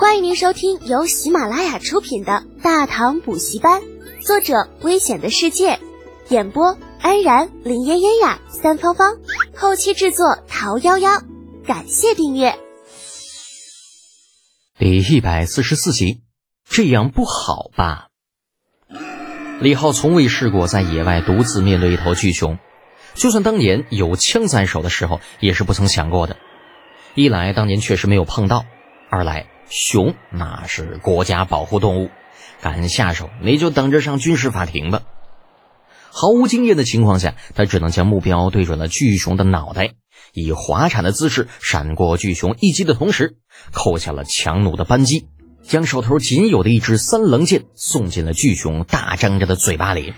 欢迎您收听由喜马拉雅出品的《大唐补习班》，作者：危险的世界，演播：安然、林嫣嫣呀、三芳芳，后期制作：桃夭夭。感谢订阅。第一百四十四集，这样不好吧？李浩从未试过在野外独自面对一头巨熊，就算当年有枪在手的时候，也是不曾想过的。一来当年确实没有碰到，二来熊那是国家保护动物，敢下手你就等着上军事法庭吧。毫无经验的情况下，他只能将目标对准了巨熊的脑袋，以滑铲的姿势闪过巨熊一击的同时，扣下了强弩的扳机。将手头仅有的一支三棱剑送进了巨熊大张着的嘴巴里，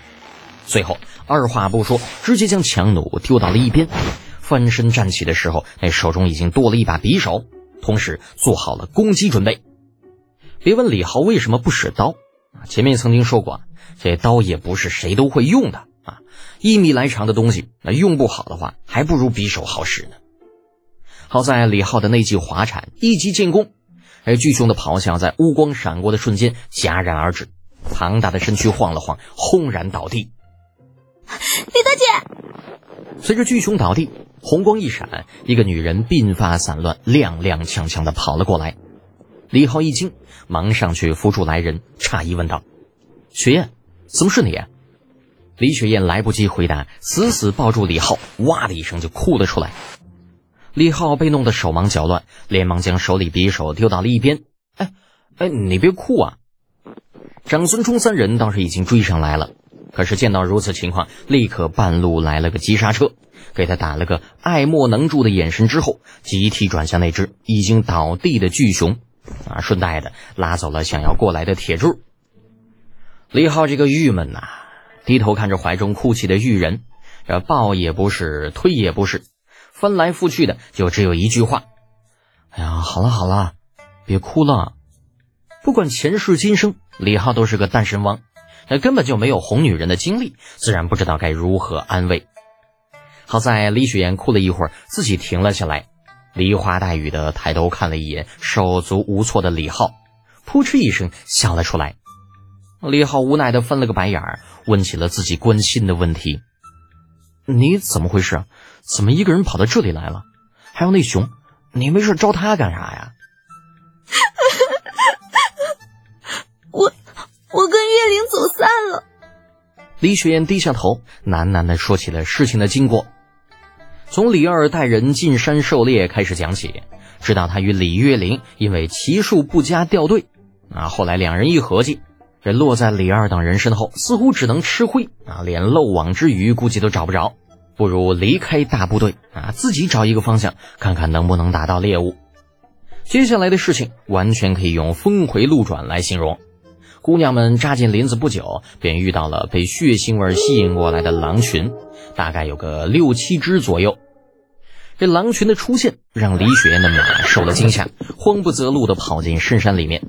最后二话不说，直接将强弩丢到了一边，翻身站起的时候，那手中已经多了一把匕首，同时做好了攻击准备。别问李豪为什么不使刀啊，前面曾经说过，这刀也不是谁都会用的啊，一米来长的东西，那用不好的话，还不如匕首好使呢。好在李浩的那记滑铲一击进攻。而巨熊的咆哮在乌光闪过的瞬间戛然而止，庞大的身躯晃了晃，轰然倒地。李大姐，随着巨熊倒地，红光一闪，一个女人鬓发散乱，踉踉跄跄的跑了过来。李浩一惊，忙上去扶住来人，诧异问道：“雪雁，怎么是你？”李雪雁来不及回答，死死抱住李浩，哇的一声就哭了出来。李浩被弄得手忙脚乱，连忙将手里匕首丢到了一边。哎，哎，你别哭啊！长孙冲三人倒是已经追上来了，可是见到如此情况，立刻半路来了个急刹车，给他打了个爱莫能助的眼神之后，集体转向那只已经倒地的巨熊，啊，顺带的拉走了想要过来的铁柱。李浩这个郁闷呐，低头看着怀中哭泣的玉人，这抱也不是，推也不是。翻来覆去的就只有一句话：“哎呀，好了好了，别哭了。”不管前世今生，李浩都是个单身汪，他根本就没有哄女人的经历，自然不知道该如何安慰。好在李雪岩哭了一会儿，自己停了下来，梨花带雨的抬头看了一眼手足无措的李浩，扑哧一声笑了出来。李浩无奈的翻了个白眼儿，问起了自己关心的问题。你怎么回事？怎么一个人跑到这里来了？还有那熊，你没事招他干啥呀？我跟月玲走散了。李雪燕低下头，喃喃的说起了事情的经过。从李二带人进山狩猎开始讲起，直到他与李月玲因为骑术不佳掉队，啊，后来两人一合计。这落在李二等人身后，似乎只能吃灰啊，连漏网之鱼估计都找不着，不如离开大部队啊，自己找一个方向，看看能不能打到猎物。接下来的事情完全可以用峰回路转来形容。姑娘们扎进林子不久，便遇到了被血腥味吸引过来的狼群，大概有个六七只左右。这狼群的出现，让李雪燕的马受了惊吓，慌不择路地跑进深山里面。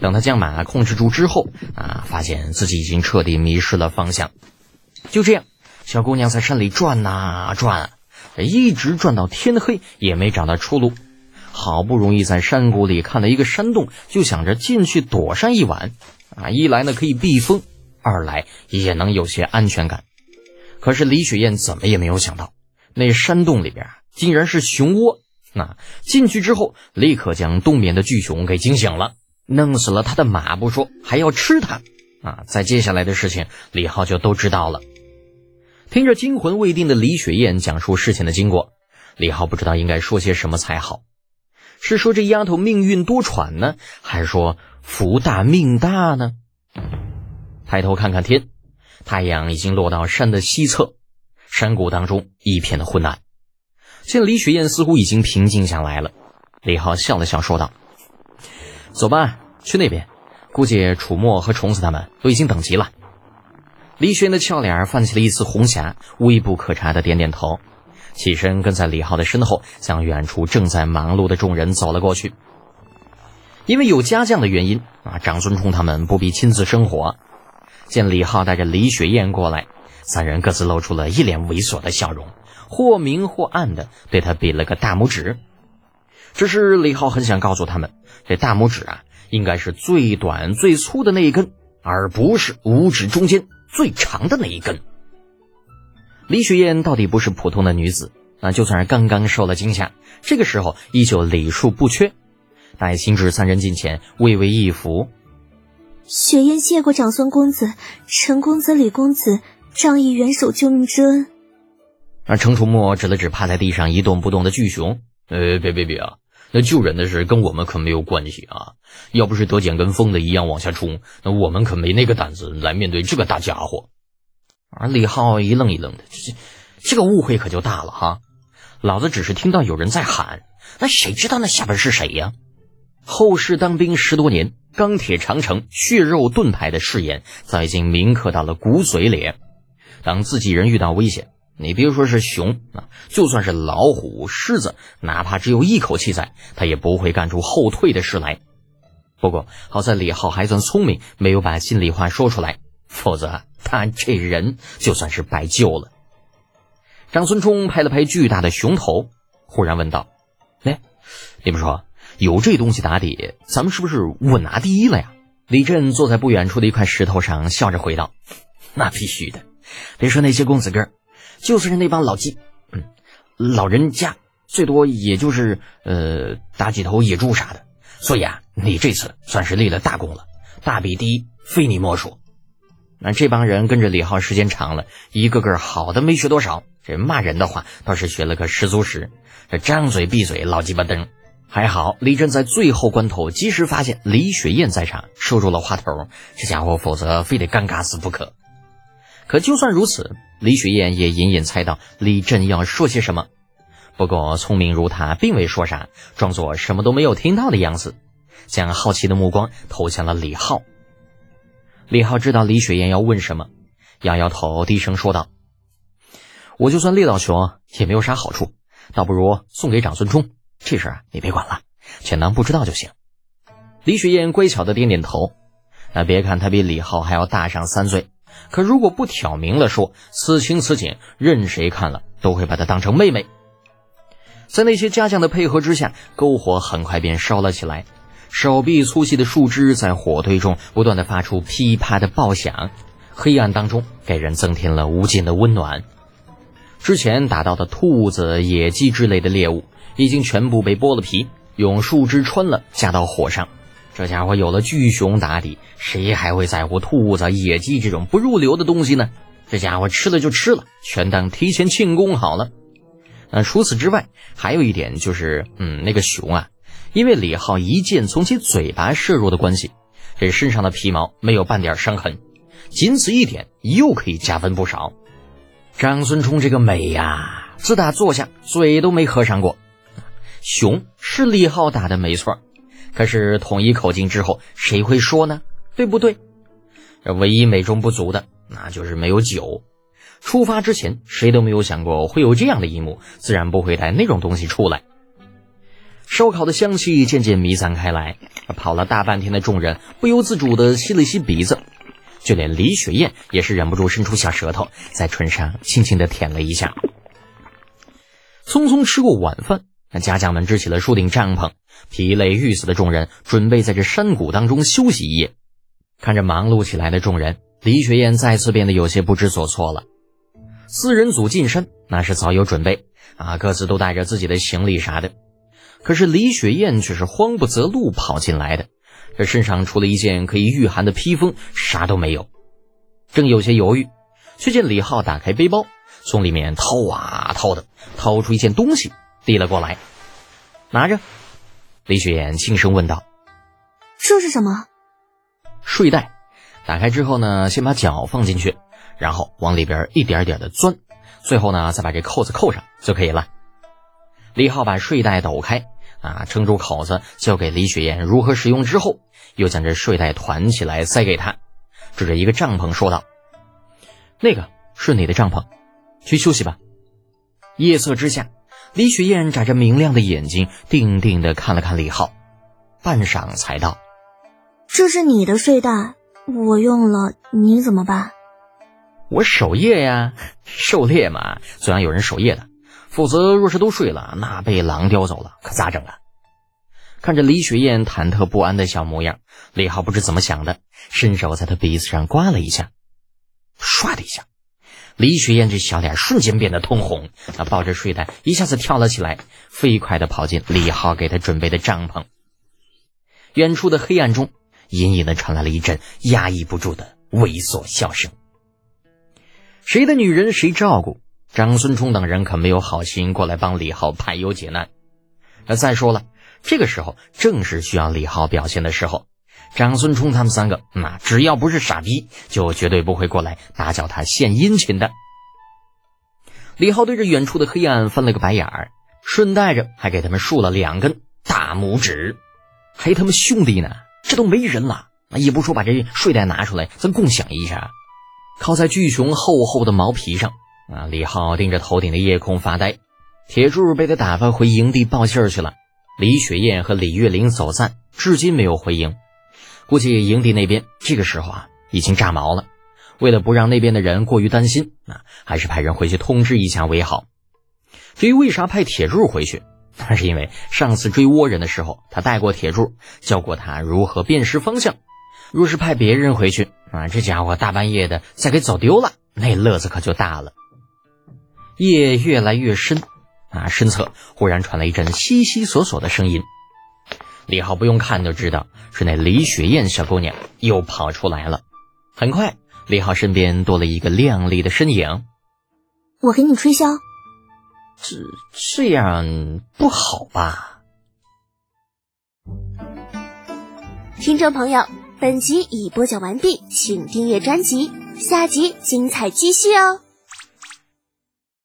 等他将马控制住之后，啊，发现自己已经彻底迷失了方向。就这样，小姑娘在山里转呐转，一直转到天黑也没找到出路。好不容易在山谷里看到一个山洞，就想着进去躲上一晚。啊，一来呢可以避风，二来也能有些安全感。可是李雪燕怎么也没有想到，那山洞里边竟然是熊窝。那进去之后，立刻将冬眠的巨熊给惊醒了。弄死了他的马不说，还要吃他啊！在接下来的事情，李浩就都知道了。听着惊魂未定的李雪燕讲述事情的经过，李浩不知道应该说些什么才好。是说这丫头命运多舛呢，还是说福大命大呢？抬头看看天，太阳已经落到山的西侧，山谷当中一片的昏暗。见李雪燕似乎已经平静下来了，李浩笑了笑说道。走吧，去那边。估计楚墨和虫子他们都已经等急了。李雪燕的俏脸泛起了一丝红霞，微不可察的点点头，起身跟在李浩的身后，向远处正在忙碌的众人走了过去。因为有家将的原因啊，长孙冲他们不必亲自生火。见李浩带着李雪燕过来，三人各自露出了一脸猥琐的笑容，或明或暗的对他比了个大拇指。只是李浩很想告诉他们，这大拇指啊，应该是最短最粗的那一根，而不是五指中间最长的那一根。李雪燕到底不是普通的女子啊，就算是刚刚受了惊吓，这个时候依旧礼数不缺。待行至三人近前，微微一扶，雪燕谢过长孙公子、陈公子、李公子，仗义援手救命之恩。而程楚墨指了指趴在地上一动不动的巨熊，呃，别别别啊！那救人的事跟我们可没有关系啊！要不是德简跟疯子一样往下冲，那我们可没那个胆子来面对这个大家伙。而李浩一愣一愣的，这这个误会可就大了哈！老子只是听到有人在喊，那谁知道那下边是谁呀？后世当兵十多年，钢铁长城、血肉盾牌的誓言早已经铭刻到了骨髓里。当自己人遇到危险，你别说是熊啊，就算是老虎、狮子，哪怕只有一口气在，他也不会干出后退的事来。不过好在李浩还算聪明，没有把心里话说出来，否则他这人就算是白救了。张孙冲拍了拍巨大的熊头，忽然问道：“哎，你们说，有这东西打底，咱们是不是稳拿第一了呀？”李振坐在不远处的一块石头上，笑着回道：“那必须的，别说那些公子哥。”就算是那帮老鸡，嗯，老人家最多也就是呃打几头野猪啥的，所以啊，你这次算是立了大功了，大比第一非你莫属。那这帮人跟着李浩时间长了，一个个好的没学多少，这骂人的话倒是学了个十足十，这张嘴闭嘴老鸡巴灯。还好李振在最后关头及时发现李雪燕在场，收住了话头，这家伙否则非得尴尬死不可。可就算如此，李雪燕也隐隐猜到李振要说些什么。不过聪明如他，并未说啥，装作什么都没有听到的样子，将好奇的目光投向了李浩。李浩知道李雪燕要问什么，摇摇头，低声说道：“我就算猎到熊，也没有啥好处，倒不如送给长孙冲。这事儿你别管了，全当不知道就行。”李雪燕乖巧的点点头。那别看他比李浩还要大上三岁。可如果不挑明了说，此情此景，任谁看了都会把她当成妹妹。在那些家将的配合之下，篝火很快便烧了起来。手臂粗细的树枝在火堆中不断的发出噼啪的爆响，黑暗当中给人增添了无尽的温暖。之前打到的兔子、野鸡之类的猎物，已经全部被剥了皮，用树枝穿了，架到火上。这家伙有了巨熊打底，谁还会在乎兔子、野鸡这种不入流的东西呢？这家伙吃了就吃了，全当提前庆功好了。那除此之外，还有一点就是，嗯，那个熊啊，因为李浩一剑从其嘴巴射入的关系，这身上的皮毛没有半点伤痕，仅此一点又可以加分不少。张孙冲这个美呀，自打坐下嘴都没合上过。熊是李浩打的，没错。可是统一口径之后，谁会说呢？对不对？这唯一美中不足的，那就是没有酒。出发之前，谁都没有想过会有这样的一幕，自然不会带那种东西出来。烧烤的香气渐渐弥散开来，跑了大半天的众人不由自主地吸了吸鼻子，就连李雪燕也是忍不住伸出小舌头，在唇上轻轻地舔了一下。匆匆吃过晚饭。那家将们支起了树顶帐篷，疲累欲死的众人准备在这山谷当中休息一夜。看着忙碌起来的众人，李雪燕再次变得有些不知所措了。四人组进山那是早有准备啊，各自都带着自己的行李啥的。可是李雪燕却是慌不择路跑进来的，这身上除了一件可以御寒的披风，啥都没有。正有些犹豫，却见李浩打开背包，从里面掏啊掏的，掏出一件东西。递了过来，拿着。李雪燕轻声问道：“这是什么？”睡袋。打开之后呢，先把脚放进去，然后往里边一点点的钻，最后呢，再把这扣子扣上就可以了。李浩把睡袋抖开，啊，撑住口子，交给李雪燕如何使用之后，又将这睡袋团起来塞给她，指着一个帐篷说道：“那个是你的帐篷，去休息吧。”夜色之下。李雪燕眨着明亮的眼睛，定定的看了看李浩，半晌才道：“这是你的睡袋，我用了，你怎么办？”“我守夜呀，狩猎嘛，总要有人守夜的。否则，若是都睡了，那被狼叼走了，可咋整啊？”看着李雪燕忐忑不安的小模样，李浩不知怎么想的，伸手在她鼻子上刮了一下，唰的一下，李雪燕这小脸瞬间变得通红，她抱着睡袋一下子跳了起来，飞快的跑进李浩给她准备的帐篷。远处的黑暗中，隐隐的传来了一阵压抑不住的猥琐笑声。谁的女人谁照顾？长孙冲等人可没有好心过来帮李浩排忧解难。那再说了。这个时候正是需要李浩表现的时候，长孙冲他们三个，那只要不是傻逼，就绝对不会过来打搅他献殷勤的。李浩对着远处的黑暗翻了个白眼儿，顺带着还给他们竖了两根大拇指。还他妈兄弟呢，这都没人了，也不说把这睡袋拿出来，咱共享一下。靠在巨熊厚厚的毛皮上，啊，李浩盯着头顶的夜空发呆。铁柱被他打发回营地报信儿去了。李雪燕和李月玲走散，至今没有回营。估计营地那边这个时候啊，已经炸毛了。为了不让那边的人过于担心，啊，还是派人回去通知一下为好。至于为啥派铁柱回去，那是因为上次追倭人的时候，他带过铁柱，教过他如何辨识方向。若是派别人回去，啊，这家伙大半夜的再给走丢了，那乐子可就大了。夜越来越深。啊！身侧忽然传来一阵悉悉索索的声音，李浩不用看就知道是那李雪燕小姑娘又跑出来了。很快，李浩身边多了一个靓丽的身影。我给你吹箫，这这样不好吧？听众朋友，本集已播讲完毕，请订阅专辑，下集精彩继续哦。